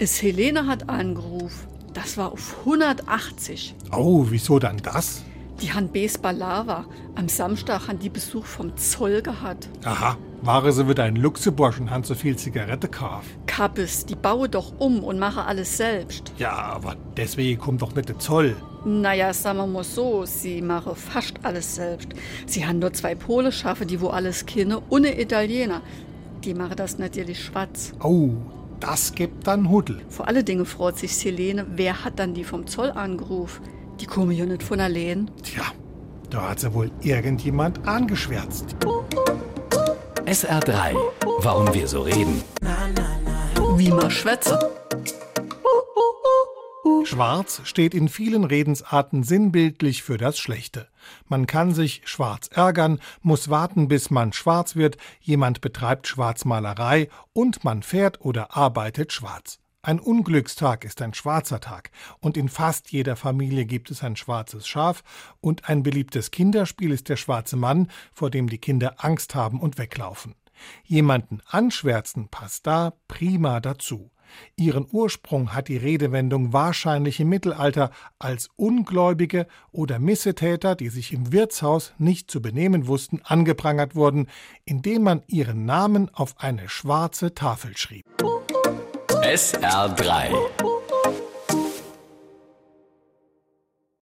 Es Helene hat angerufen. Das war auf 180. Oh, wieso dann das? Die han Bes Balava. Am Samstag han die Besuch vom Zoll gehabt. Aha, waren sie wieder in Luxemburg und haben so viel Zigarette gekauft. Kappes, die baue doch um und mache alles selbst. Ja, aber deswegen kommt doch nicht der Zoll. Naja, sagen wir mal so, sie mache fast alles selbst. Sie haben nur zwei Pole schaffe, die wo alles kenne, eine Italiener. Die mache das natürlich schwarz. Oh, das gibt dann Huddel. Vor alle Dinge freut sich Selene, wer hat dann die vom Zoll angerufen? Die kommen ja nicht von allein. Tja, da hat sie wohl irgendjemand angeschwärzt. SR3. Warum wir so reden. Wie man schwätze. Schwarz steht in vielen Redensarten sinnbildlich für das Schlechte. Man kann sich schwarz ärgern, muss warten, bis man schwarz wird, jemand betreibt Schwarzmalerei und man fährt oder arbeitet schwarz. Ein Unglückstag ist ein schwarzer Tag, und in fast jeder Familie gibt es ein schwarzes Schaf, und ein beliebtes Kinderspiel ist der schwarze Mann, vor dem die Kinder Angst haben und weglaufen. Jemanden anschwärzen passt da prima dazu. Ihren Ursprung hat die Redewendung wahrscheinlich im Mittelalter als Ungläubige oder Missetäter, die sich im Wirtshaus nicht zu benehmen wussten, angeprangert wurden, indem man ihren Namen auf eine schwarze Tafel schrieb. SR3.